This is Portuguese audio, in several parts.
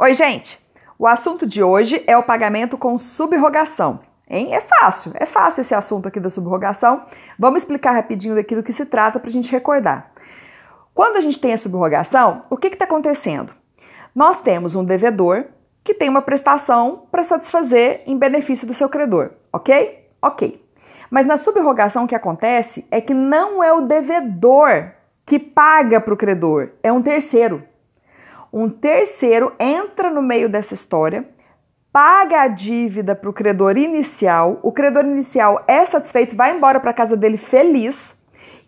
Oi, gente! O assunto de hoje é o pagamento com subrogação. Hein? É fácil, é fácil esse assunto aqui da subrogação. Vamos explicar rapidinho daquilo que se trata para a gente recordar. Quando a gente tem a subrogação, o que está acontecendo? Nós temos um devedor que tem uma prestação para satisfazer em benefício do seu credor, ok? Ok. Mas na subrogação o que acontece é que não é o devedor que paga para o credor, é um terceiro. Um terceiro entra no meio dessa história, paga a dívida para o credor inicial, o credor inicial é satisfeito, vai embora para casa dele feliz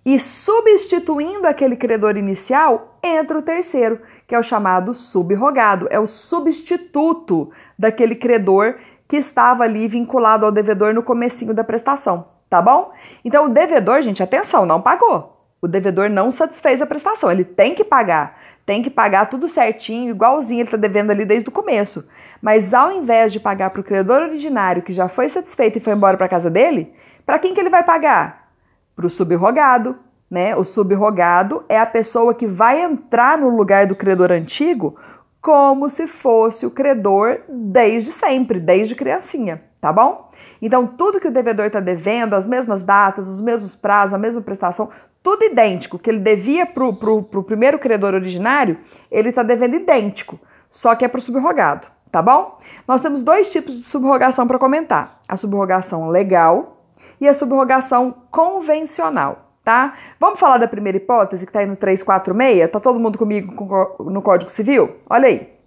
e substituindo aquele credor inicial entra o terceiro, que é o chamado subrogado, é o substituto daquele credor que estava ali vinculado ao devedor no comecinho da prestação, tá bom? Então o devedor, gente, atenção, não pagou. O devedor não satisfez a prestação, ele tem que pagar, tem que pagar tudo certinho, igualzinho ele está devendo ali desde o começo. Mas ao invés de pagar para o credor originário que já foi satisfeito e foi embora para casa dele, para quem que ele vai pagar? Para o subrogado, né? O subrogado é a pessoa que vai entrar no lugar do credor antigo como se fosse o credor desde sempre, desde criancinha, tá bom? Então, tudo que o devedor está devendo, as mesmas datas, os mesmos prazos, a mesma prestação, tudo idêntico, que ele devia para o primeiro credor originário, ele está devendo idêntico, só que é para o subrogado, tá bom? Nós temos dois tipos de subrogação para comentar: a subrogação legal e a subrogação convencional, tá? Vamos falar da primeira hipótese que está aí no 346? Tá todo mundo comigo no Código Civil? Olha aí.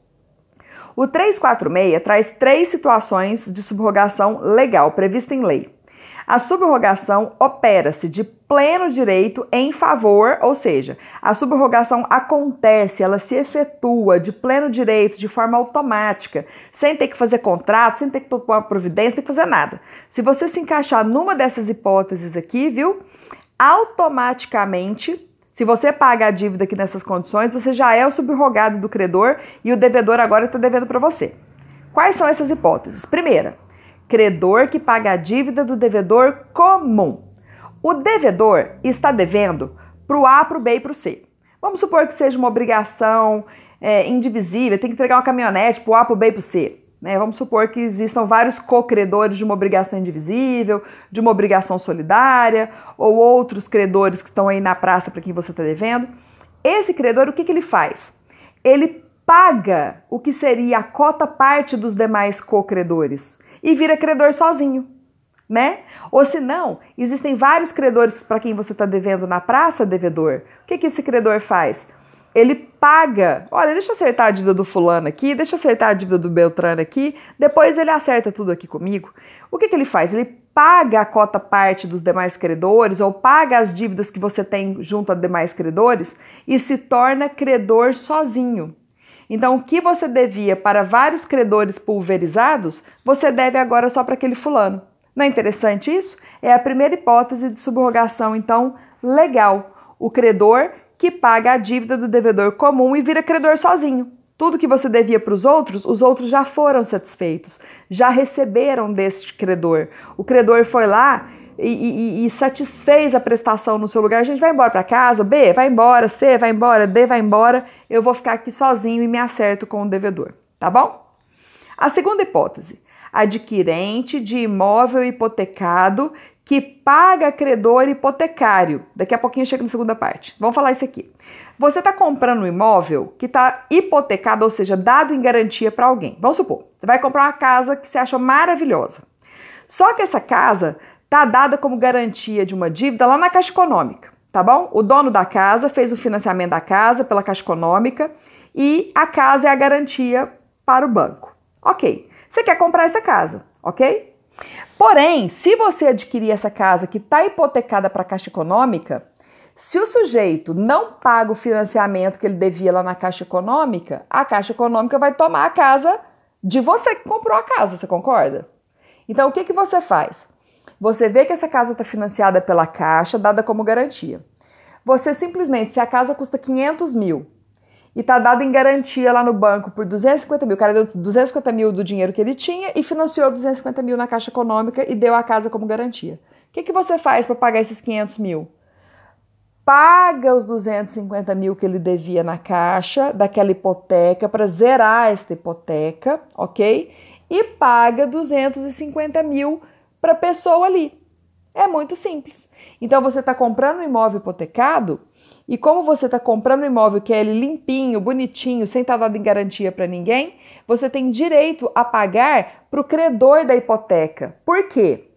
O 346 traz três situações de subrogação legal prevista em lei. A subrogação opera-se de pleno direito em favor, ou seja, a subrogação acontece, ela se efetua de pleno direito, de forma automática, sem ter que fazer contrato, sem ter que tomar providência, sem ter que fazer nada. Se você se encaixar numa dessas hipóteses aqui, viu? Automaticamente, se você paga a dívida aqui nessas condições, você já é o subrogado do credor e o devedor agora está devendo para você. Quais são essas hipóteses? Primeira, credor que paga a dívida do devedor comum. O devedor está devendo para o A, para o B e para o C. Vamos supor que seja uma obrigação é, indivisível, tem que entregar uma caminhonete para o A, para o B e para o C. Né? Vamos supor que existam vários co-credores de uma obrigação indivisível, de uma obrigação solidária, ou outros credores que estão aí na praça para quem você está devendo. Esse credor, o que, que ele faz? Ele paga o que seria a cota parte dos demais co-credores e vira credor sozinho, né? Ou se não, existem vários credores para quem você está devendo na praça, devedor. O que, que esse credor faz? Ele paga, olha, deixa eu acertar a dívida do fulano aqui, deixa eu acertar a dívida do Beltrano aqui, depois ele acerta tudo aqui comigo. O que, que ele faz? Ele paga a cota parte dos demais credores ou paga as dívidas que você tem junto a demais credores e se torna credor sozinho. Então, o que você devia para vários credores pulverizados, você deve agora só para aquele fulano. Não é interessante isso? É a primeira hipótese de subrogação, então, legal. O credor que paga a dívida do devedor comum e vira credor sozinho. Tudo que você devia para os outros, os outros já foram satisfeitos, já receberam deste credor. O credor foi lá e, e, e, satisfez a prestação no seu lugar, a gente vai embora para casa, B, vai embora, C, vai embora, D, vai embora, eu vou ficar aqui sozinho e me acerto com o devedor, tá bom? A segunda hipótese, adquirente de imóvel hipotecado que paga credor hipotecário. Daqui a pouquinho chega na segunda parte. Vamos falar isso aqui. Você está comprando um imóvel que está hipotecado, ou seja, dado em garantia para alguém. Vamos supor, você vai comprar uma casa que você acha maravilhosa. Só que essa casa está dada como garantia de uma dívida lá na Caixa Econômica, tá bom? O dono da casa fez o financiamento da casa pela Caixa Econômica e a casa é a garantia para o banco. Ok. Você quer comprar essa casa, ok? Porém, se você adquirir essa casa que está hipotecada para a Caixa Econômica, se o sujeito não paga o financiamento que ele devia lá na Caixa Econômica, a Caixa Econômica vai tomar a casa de você que comprou a casa, você concorda? Então, o que, que você faz? Você vê que essa casa está financiada pela Caixa, dada como garantia. Você simplesmente, se a casa custa 500 mil e está dado em garantia lá no banco por 250 mil, o cara deu 250 mil do dinheiro que ele tinha e financiou 250 mil na Caixa Econômica e deu a casa como garantia. O que, que você faz para pagar esses 500 mil? paga os 250 mil que ele devia na caixa daquela hipoteca para zerar esta hipoteca, ok? E paga 250 mil para a pessoa ali. É muito simples. Então você está comprando um imóvel hipotecado e como você está comprando um imóvel que é ele limpinho, bonitinho, sem estar tá dado em garantia para ninguém, você tem direito a pagar para o credor da hipoteca. Por quê?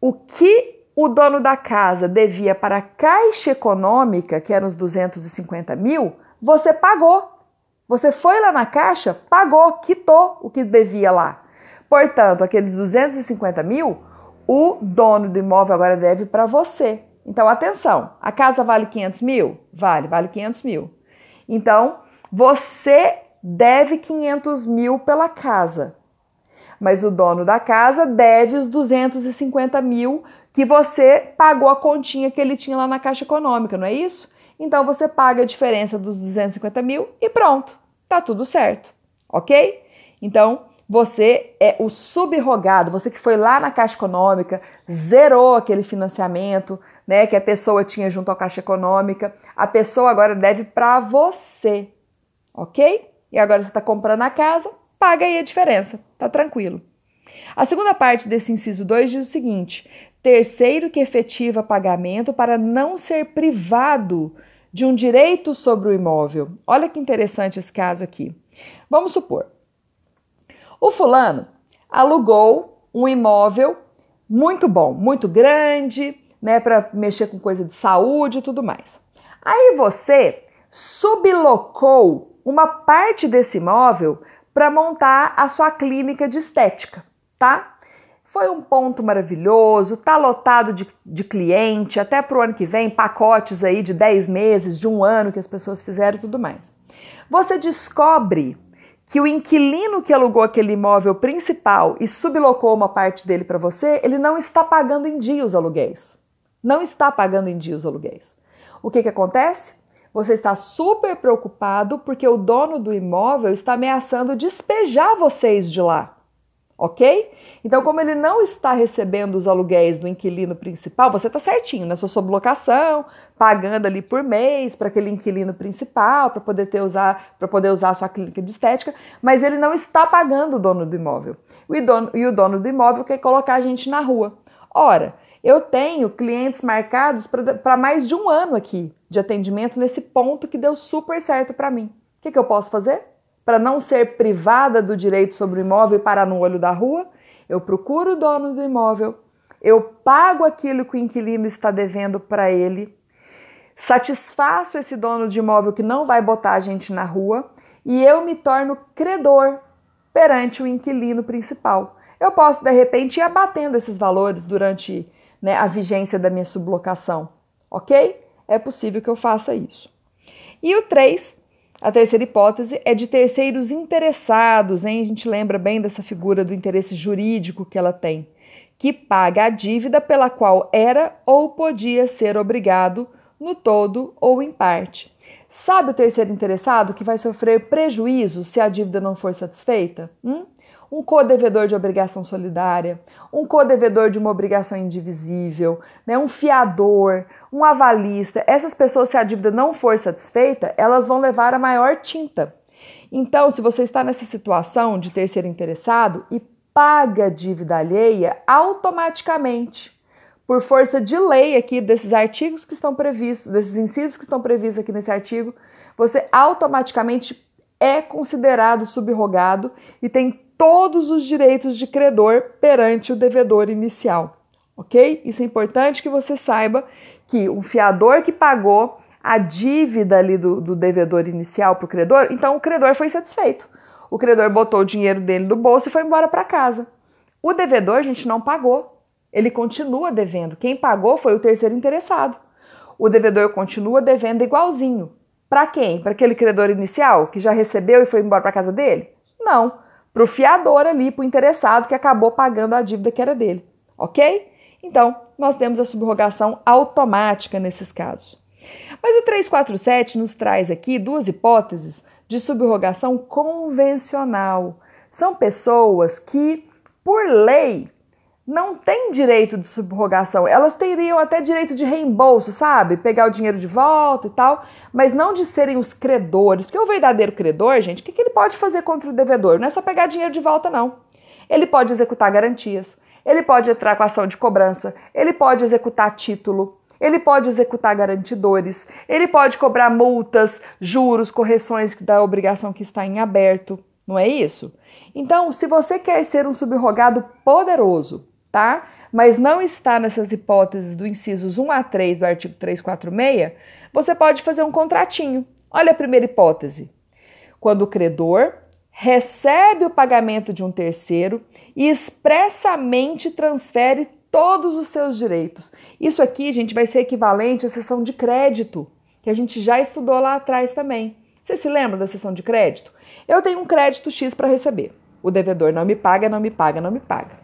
O que o dono da casa devia para a Caixa Econômica, que eram os 250 mil, você pagou. Você foi lá na caixa, pagou, quitou o que devia lá. Portanto, aqueles 250 mil, o dono do imóvel agora deve para você. Então, atenção, a casa vale 500 mil? Vale, vale 500 mil. Então, você deve 500 mil pela casa, mas o dono da casa deve os 250 mil que você pagou a continha que ele tinha lá na Caixa Econômica, não é isso? Então, você paga a diferença dos 250 mil e pronto, tá tudo certo, ok? Então, você é o subrogado, você que foi lá na Caixa Econômica, zerou aquele financiamento, né, que a pessoa tinha junto à Caixa Econômica, a pessoa agora deve para você, ok? E agora você está comprando a casa, paga aí a diferença, tá tranquilo. A segunda parte desse inciso 2 diz o seguinte: terceiro que efetiva pagamento para não ser privado de um direito sobre o imóvel. Olha que interessante esse caso aqui. Vamos supor, o fulano alugou um imóvel muito bom, muito grande, né, para mexer com coisa de saúde e tudo mais. Aí você sublocou uma parte desse imóvel para montar a sua clínica de estética, tá? Foi um ponto maravilhoso, tá lotado de, de cliente, até para o ano que vem, pacotes aí de 10 meses, de um ano que as pessoas fizeram e tudo mais. Você descobre que o inquilino que alugou aquele imóvel principal e sublocou uma parte dele para você, ele não está pagando em dia os aluguéis não está pagando em dia os aluguéis. O que, que acontece? Você está super preocupado porque o dono do imóvel está ameaçando despejar vocês de lá. Ok? Então, como ele não está recebendo os aluguéis do inquilino principal, você está certinho na sua sublocação, pagando ali por mês para aquele inquilino principal, para poder ter usar, para poder usar a sua clínica de estética, mas ele não está pagando o dono do imóvel. E dono, e o dono do imóvel quer colocar a gente na rua. Ora, eu tenho clientes marcados para mais de um ano aqui de atendimento nesse ponto que deu super certo para mim. O que, que eu posso fazer? Para não ser privada do direito sobre o imóvel e parar no olho da rua, eu procuro o dono do imóvel, eu pago aquilo que o inquilino está devendo para ele, satisfaço esse dono de imóvel que não vai botar a gente na rua e eu me torno credor perante o inquilino principal. Eu posso, de repente, ir abatendo esses valores durante né, a vigência da minha sublocação, ok? É possível que eu faça isso. E o 3, a terceira hipótese, é de terceiros interessados, hein? A gente lembra bem dessa figura do interesse jurídico que ela tem, que paga a dívida pela qual era ou podia ser obrigado no todo ou em parte. Sabe o terceiro interessado que vai sofrer prejuízo se a dívida não for satisfeita? Hum? Um co-devedor de obrigação solidária, um co-devedor de uma obrigação indivisível, né, um fiador, um avalista. Essas pessoas, se a dívida não for satisfeita, elas vão levar a maior tinta. Então, se você está nessa situação de ter ser interessado e paga dívida alheia automaticamente, por força de lei aqui desses artigos que estão previstos, desses incisos que estão previstos aqui nesse artigo, você automaticamente é considerado subrogado e tem todos os direitos de credor perante o devedor inicial, ok? Isso é importante que você saiba que o fiador que pagou a dívida ali do, do devedor inicial para o credor, então o credor foi satisfeito. O credor botou o dinheiro dele no bolso e foi embora para casa. O devedor, a gente não pagou. Ele continua devendo. Quem pagou foi o terceiro interessado. O devedor continua devendo igualzinho. Para quem? Para aquele credor inicial que já recebeu e foi embora para casa dele? Não para o fiador ali, para o interessado que acabou pagando a dívida que era dele, ok? Então, nós temos a subrogação automática nesses casos. Mas o 347 nos traz aqui duas hipóteses de subrogação convencional. São pessoas que, por lei, não têm direito de subrogação. Elas teriam até direito de reembolso, sabe? Pegar o dinheiro de volta e tal, mas não de serem os credores. Porque o verdadeiro credor, gente, o que, que ele pode fazer contra o devedor? Não é só pegar dinheiro de volta, não. Ele pode executar garantias, ele pode entrar com ação de cobrança, ele pode executar título, ele pode executar garantidores, ele pode cobrar multas, juros, correções da obrigação que está em aberto, não é isso? Então, se você quer ser um subrogado poderoso, tá? Mas não está nessas hipóteses do incisos 1 a 3 do artigo 346, você pode fazer um contratinho. Olha a primeira hipótese. Quando o credor recebe o pagamento de um terceiro e expressamente transfere todos os seus direitos. Isso aqui, gente, vai ser equivalente à sessão de crédito, que a gente já estudou lá atrás também. Você se lembra da sessão de crédito? Eu tenho um crédito X para receber. O devedor não me paga, não me paga, não me paga.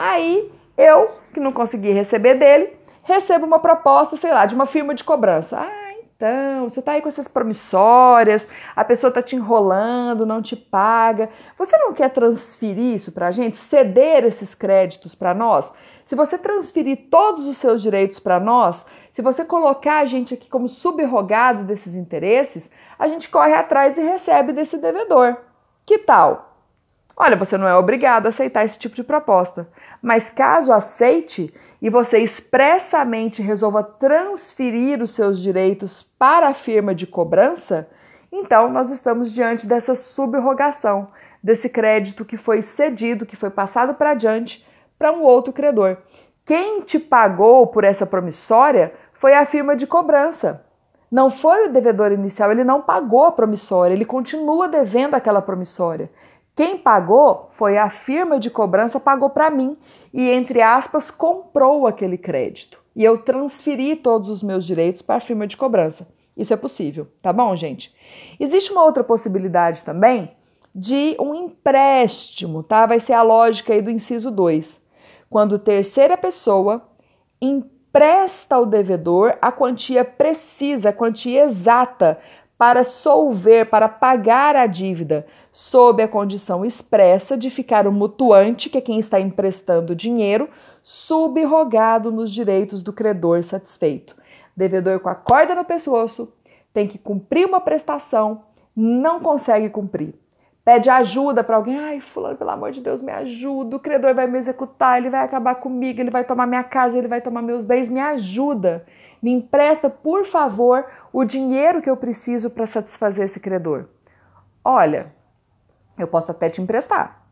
Aí eu, que não consegui receber dele, recebo uma proposta, sei lá, de uma firma de cobrança. Ah, então, você tá aí com essas promissórias, a pessoa tá te enrolando, não te paga. Você não quer transferir isso para a gente, ceder esses créditos para nós? Se você transferir todos os seus direitos para nós, se você colocar a gente aqui como subrogado desses interesses, a gente corre atrás e recebe desse devedor. Que tal? Olha, você não é obrigado a aceitar esse tipo de proposta, mas caso aceite e você expressamente resolva transferir os seus direitos para a firma de cobrança, então nós estamos diante dessa subrogação, desse crédito que foi cedido, que foi passado para adiante para um outro credor. Quem te pagou por essa promissória foi a firma de cobrança. Não foi o devedor inicial, ele não pagou a promissória, ele continua devendo aquela promissória. Quem pagou foi a firma de cobrança, pagou para mim e, entre aspas, comprou aquele crédito. E eu transferi todos os meus direitos para a firma de cobrança. Isso é possível, tá bom, gente? Existe uma outra possibilidade também de um empréstimo, tá? Vai ser a lógica aí do inciso 2. Quando terceira pessoa empresta ao devedor a quantia precisa, a quantia exata para solver, para pagar a dívida, sob a condição expressa de ficar o mutuante, que é quem está emprestando dinheiro, subrogado nos direitos do credor satisfeito. Devedor com a corda no pescoço, tem que cumprir uma prestação, não consegue cumprir. Pede ajuda para alguém, ai, fulano, pelo amor de Deus, me ajuda. O credor vai me executar, ele vai acabar comigo, ele vai tomar minha casa, ele vai tomar meus bens, me ajuda. Me empresta, por favor, o dinheiro que eu preciso para satisfazer esse credor. Olha, eu posso até te emprestar,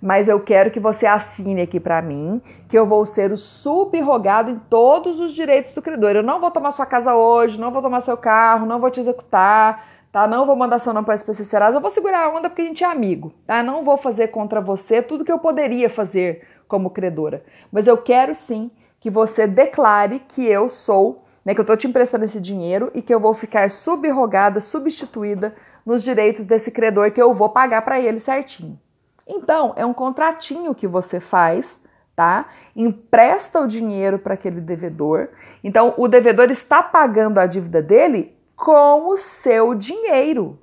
mas eu quero que você assine aqui para mim que eu vou ser o subrogado em todos os direitos do credor. Eu não vou tomar sua casa hoje, não vou tomar seu carro, não vou te executar, tá? Não vou mandar seu nome para SPC Serasa, eu vou segurar a onda porque a gente é amigo, tá? Não vou fazer contra você tudo que eu poderia fazer como credora, mas eu quero sim que você declare que eu sou, né, que eu estou te emprestando esse dinheiro e que eu vou ficar subrogada, substituída nos direitos desse credor que eu vou pagar para ele certinho. Então, é um contratinho que você faz, tá? Empresta o dinheiro para aquele devedor. Então, o devedor está pagando a dívida dele com o seu dinheiro.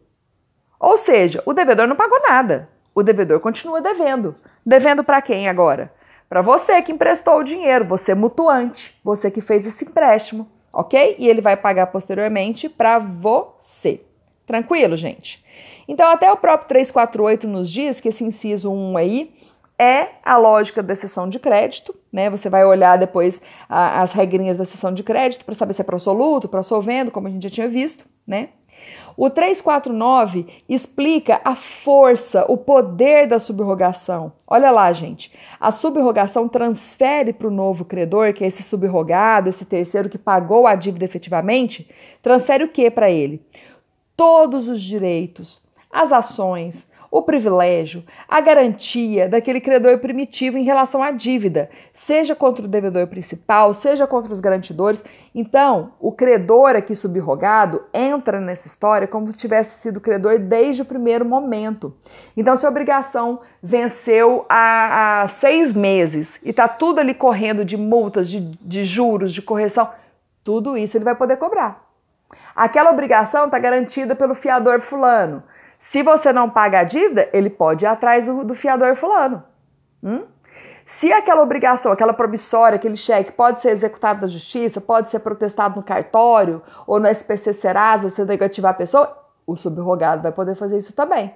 Ou seja, o devedor não pagou nada. O devedor continua devendo. Devendo para quem agora? Para você que emprestou o dinheiro, você mutuante, você que fez esse empréstimo, ok? E ele vai pagar posteriormente para você. Tranquilo, gente? Então, até o próprio 348 nos diz que esse inciso 1 aí é a lógica da sessão de crédito, né? Você vai olhar depois a, as regrinhas da sessão de crédito para saber se é pro-soluto, pro-solvendo, como a gente já tinha visto, né? O 349 explica a força, o poder da subrogação. Olha lá, gente. A subrogação transfere para o novo credor, que é esse subrogado, esse terceiro que pagou a dívida efetivamente, transfere o que para ele? Todos os direitos, as ações, o privilégio, a garantia daquele credor primitivo em relação à dívida, seja contra o devedor principal, seja contra os garantidores. Então, o credor aqui subrogado entra nessa história como se tivesse sido credor desde o primeiro momento. Então, se a obrigação venceu há, há seis meses e está tudo ali correndo de multas, de, de juros, de correção, tudo isso ele vai poder cobrar. Aquela obrigação está garantida pelo fiador fulano. Se você não paga a dívida, ele pode ir atrás do, do fiador fulano. Hum? Se aquela obrigação, aquela promissória, aquele cheque pode ser executado na justiça, pode ser protestado no cartório ou no SPC Serasa, se negativar a pessoa, o subrogado vai poder fazer isso também.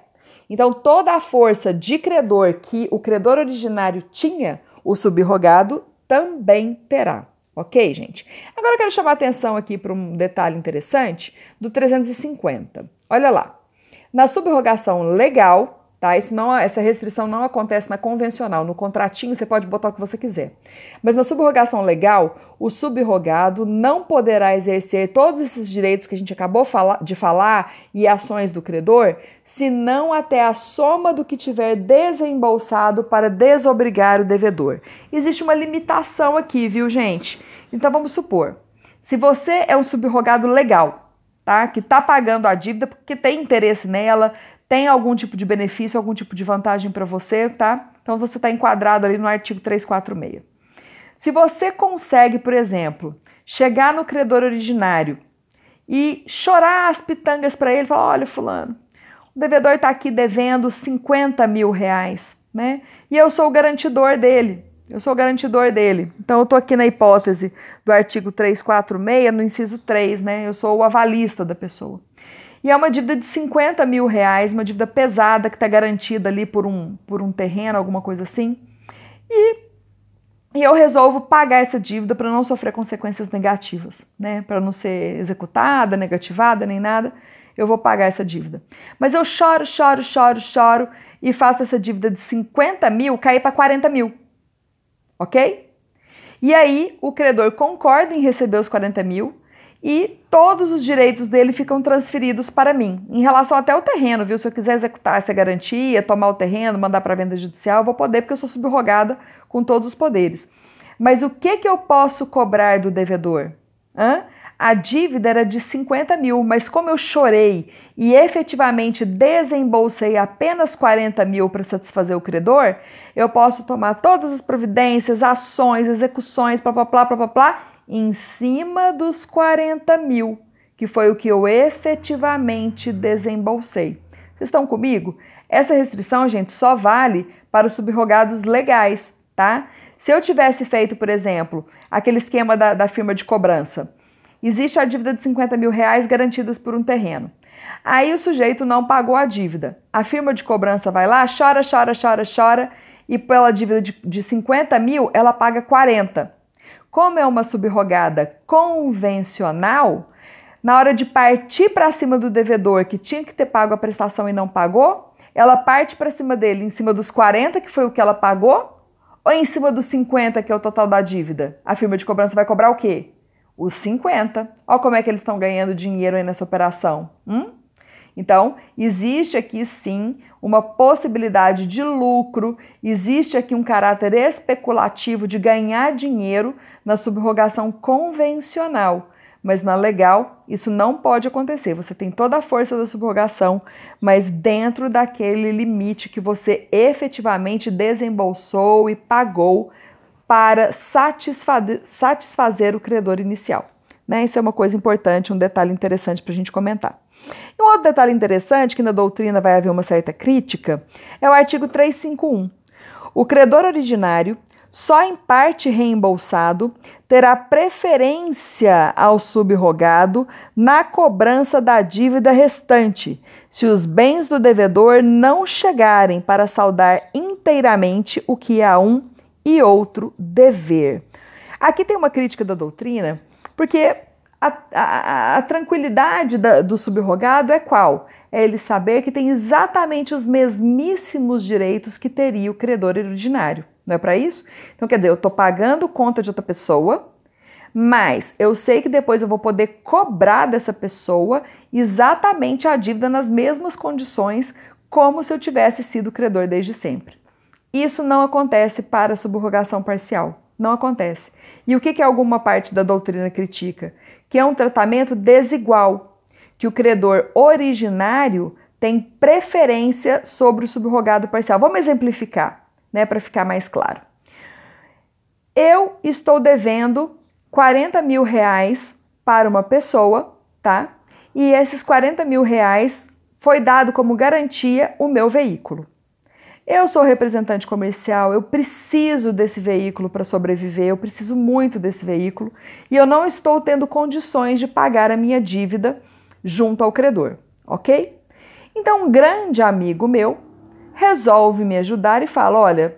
Então, toda a força de credor que o credor originário tinha, o subrogado também terá. Ok, gente? Agora eu quero chamar atenção aqui para um detalhe interessante do 350. Olha lá. Na subrogação legal, Tá? Isso não, essa restrição não acontece na convencional. No contratinho você pode botar o que você quiser. Mas na subrogação legal, o subrogado não poderá exercer todos esses direitos que a gente acabou de falar e ações do credor, senão até a soma do que tiver desembolsado para desobrigar o devedor. Existe uma limitação aqui, viu, gente? Então vamos supor, se você é um subrogado legal, tá? Que está pagando a dívida porque tem interesse nela, tem algum tipo de benefício, algum tipo de vantagem para você, tá? Então você está enquadrado ali no artigo 346. Se você consegue, por exemplo, chegar no credor originário e chorar as pitangas para ele, falar: olha, fulano, o devedor está aqui devendo 50 mil reais, né? E eu sou o garantidor dele. Eu sou o garantidor dele. Então eu estou aqui na hipótese do artigo 346, no inciso 3, né? Eu sou o avalista da pessoa. E é uma dívida de 50 mil reais, uma dívida pesada que está garantida ali por um, por um terreno, alguma coisa assim. E, e eu resolvo pagar essa dívida para não sofrer consequências negativas, né? Para não ser executada, negativada, nem nada. Eu vou pagar essa dívida. Mas eu choro, choro, choro, choro e faço essa dívida de 50 mil cair para 40 mil. Ok? E aí o credor concorda em receber os 40 mil e todos os direitos dele ficam transferidos para mim. Em relação até ao terreno, viu? Se eu quiser executar essa garantia, tomar o terreno, mandar para venda judicial, eu vou poder porque eu sou subrogada com todos os poderes. Mas o que, que eu posso cobrar do devedor? Hã? A dívida era de 50 mil, mas como eu chorei e efetivamente desembolsei apenas 40 mil para satisfazer o credor, eu posso tomar todas as providências, ações, execuções, blá, blá, blá, blá, blá, em cima dos 40 mil, que foi o que eu efetivamente desembolsei. Vocês estão comigo? Essa restrição, gente, só vale para os subrogados legais, tá? Se eu tivesse feito, por exemplo, aquele esquema da, da firma de cobrança, existe a dívida de 50 mil reais garantidas por um terreno. Aí o sujeito não pagou a dívida. A firma de cobrança vai lá, chora, chora, chora, chora, e pela dívida de, de 50 mil, ela paga 40. Como é uma subrogada convencional, na hora de partir para cima do devedor que tinha que ter pago a prestação e não pagou, ela parte para cima dele em cima dos 40, que foi o que ela pagou, ou em cima dos 50, que é o total da dívida? A firma de cobrança vai cobrar o quê? Os 50. Olha como é que eles estão ganhando dinheiro aí nessa operação. Hum? Então, existe aqui sim uma possibilidade de lucro, existe aqui um caráter especulativo de ganhar dinheiro na subrogação convencional, mas na legal isso não pode acontecer. Você tem toda a força da subrogação, mas dentro daquele limite que você efetivamente desembolsou e pagou para satisfazer, o credor inicial. Né? Isso é uma coisa importante, um detalhe interessante para a gente comentar. E um outro detalhe interessante, que na doutrina vai haver uma certa crítica, é o artigo 351. O credor originário só em parte reembolsado, terá preferência ao subrogado na cobrança da dívida restante, se os bens do devedor não chegarem para saldar inteiramente o que é um e outro dever. Aqui tem uma crítica da doutrina, porque a, a, a tranquilidade da, do subrogado é qual? É ele saber que tem exatamente os mesmíssimos direitos que teria o credor ordinário. Não é para isso? Então, quer dizer, eu estou pagando conta de outra pessoa, mas eu sei que depois eu vou poder cobrar dessa pessoa exatamente a dívida nas mesmas condições como se eu tivesse sido credor desde sempre. Isso não acontece para subrogação parcial. Não acontece. E o que, que alguma parte da doutrina critica? Que é um tratamento desigual, que o credor originário tem preferência sobre o subrogado parcial. Vamos exemplificar né, para ficar mais claro. Eu estou devendo 40 mil reais para uma pessoa, tá? E esses 40 mil reais foi dado como garantia o meu veículo. Eu sou representante comercial, eu preciso desse veículo para sobreviver, eu preciso muito desse veículo e eu não estou tendo condições de pagar a minha dívida junto ao credor, ok? Então, um grande amigo meu resolve me ajudar e fala: olha,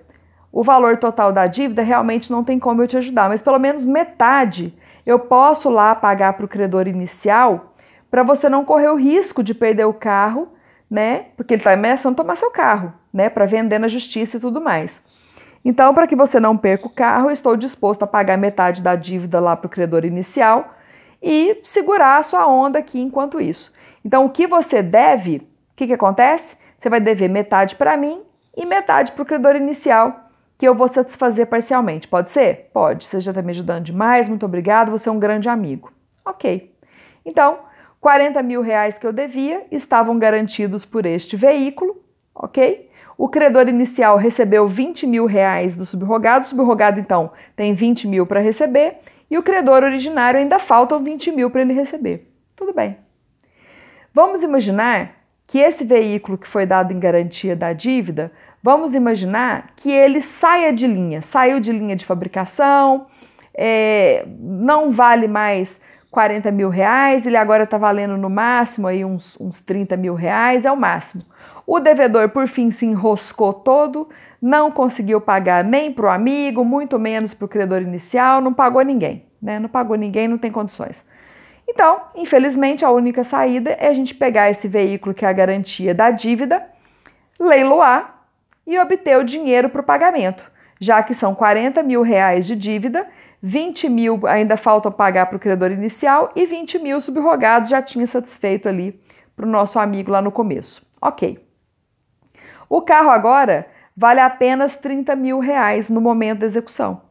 o valor total da dívida realmente não tem como eu te ajudar, mas pelo menos metade eu posso lá pagar para o credor inicial para você não correr o risco de perder o carro, né? Porque ele está ameaçando tomar seu carro né, para vender na justiça e tudo mais. Então, para que você não perca o carro, estou disposto a pagar metade da dívida lá para o credor inicial e segurar a sua onda aqui enquanto isso. Então, o que você deve, o que, que acontece? Você vai dever metade para mim e metade para o credor inicial, que eu vou satisfazer parcialmente. Pode ser? Pode. Você já está me ajudando demais, muito obrigado, você é um grande amigo. Ok. Então, 40 mil reais que eu devia estavam garantidos por este veículo, ok? O credor inicial recebeu 20 mil reais do subrogado, o subrogado então tem 20 mil para receber e o credor originário ainda faltam 20 mil para ele receber. Tudo bem. Vamos imaginar que esse veículo que foi dado em garantia da dívida, vamos imaginar que ele saia de linha, saiu de linha de fabricação, é, não vale mais 40 mil reais, ele agora está valendo no máximo aí uns, uns 30 mil reais, é o máximo. O devedor, por fim, se enroscou todo, não conseguiu pagar nem para o amigo, muito menos para o credor inicial, não pagou ninguém, né? Não pagou ninguém, não tem condições. Então, infelizmente, a única saída é a gente pegar esse veículo que é a garantia da dívida, leiloar e obter o dinheiro para o pagamento, já que são 40 mil reais de dívida, 20 mil ainda falta pagar para o credor inicial e 20 mil subrogados já tinha satisfeito ali para o nosso amigo lá no começo. Ok. O carro agora vale apenas 30 mil reais no momento da execução.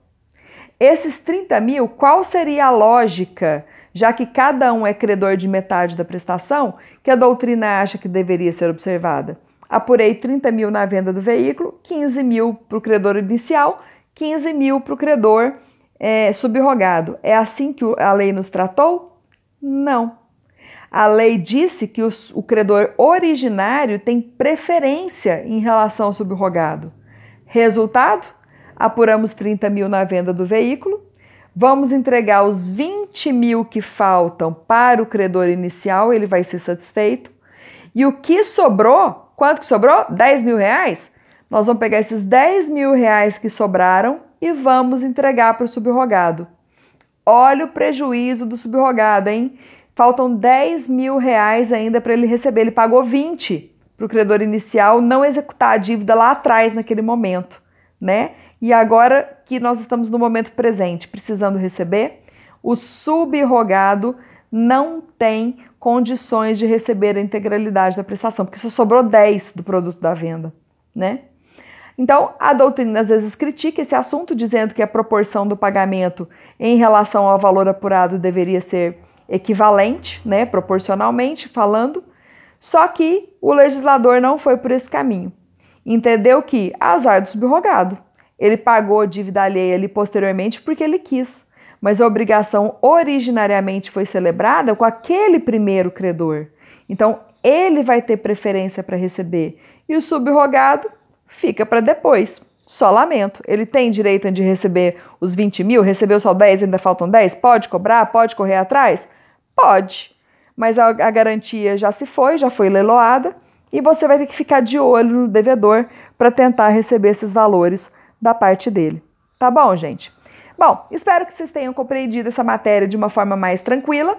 Esses 30 mil, qual seria a lógica, já que cada um é credor de metade da prestação, que a doutrina acha que deveria ser observada? Apurei 30 mil na venda do veículo, 15 mil para o credor inicial, 15 mil para o credor é, subrogado. É assim que a lei nos tratou? Não. A lei disse que os, o credor originário tem preferência em relação ao subrogado. Resultado? Apuramos 30 mil na venda do veículo, vamos entregar os 20 mil que faltam para o credor inicial, ele vai ser satisfeito. E o que sobrou, quanto que sobrou? 10 mil reais? Nós vamos pegar esses 10 mil reais que sobraram e vamos entregar para o subrogado. Olha o prejuízo do subrogado, hein? Faltam 10 mil reais ainda para ele receber. Ele pagou 20 para o credor inicial não executar a dívida lá atrás, naquele momento, né? E agora que nós estamos no momento presente, precisando receber, o subrogado não tem condições de receber a integralidade da prestação, porque só sobrou 10 do produto da venda, né? Então, a doutrina às vezes critica esse assunto, dizendo que a proporção do pagamento em relação ao valor apurado deveria ser equivalente, né, proporcionalmente falando, só que o legislador não foi por esse caminho. Entendeu que, azar do subrogado, ele pagou dívida alheia ali posteriormente porque ele quis, mas a obrigação originariamente foi celebrada com aquele primeiro credor. Então, ele vai ter preferência para receber e o subrogado fica para depois. Só lamento. Ele tem direito de receber os 20 mil, recebeu só 10, ainda faltam 10? Pode cobrar? Pode correr atrás? Pode, mas a, a garantia já se foi, já foi leiloada e você vai ter que ficar de olho no devedor para tentar receber esses valores da parte dele. Tá bom, gente? Bom, espero que vocês tenham compreendido essa matéria de uma forma mais tranquila.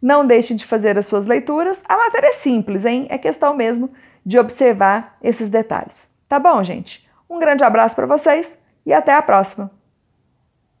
Não deixem de fazer as suas leituras. A matéria é simples, hein? É questão mesmo de observar esses detalhes. Tá bom, gente? Um grande abraço para vocês e até a próxima.